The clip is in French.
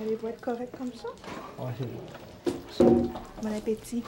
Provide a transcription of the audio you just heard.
Allez, vous être correct comme ça? Ouais, Bon appétit.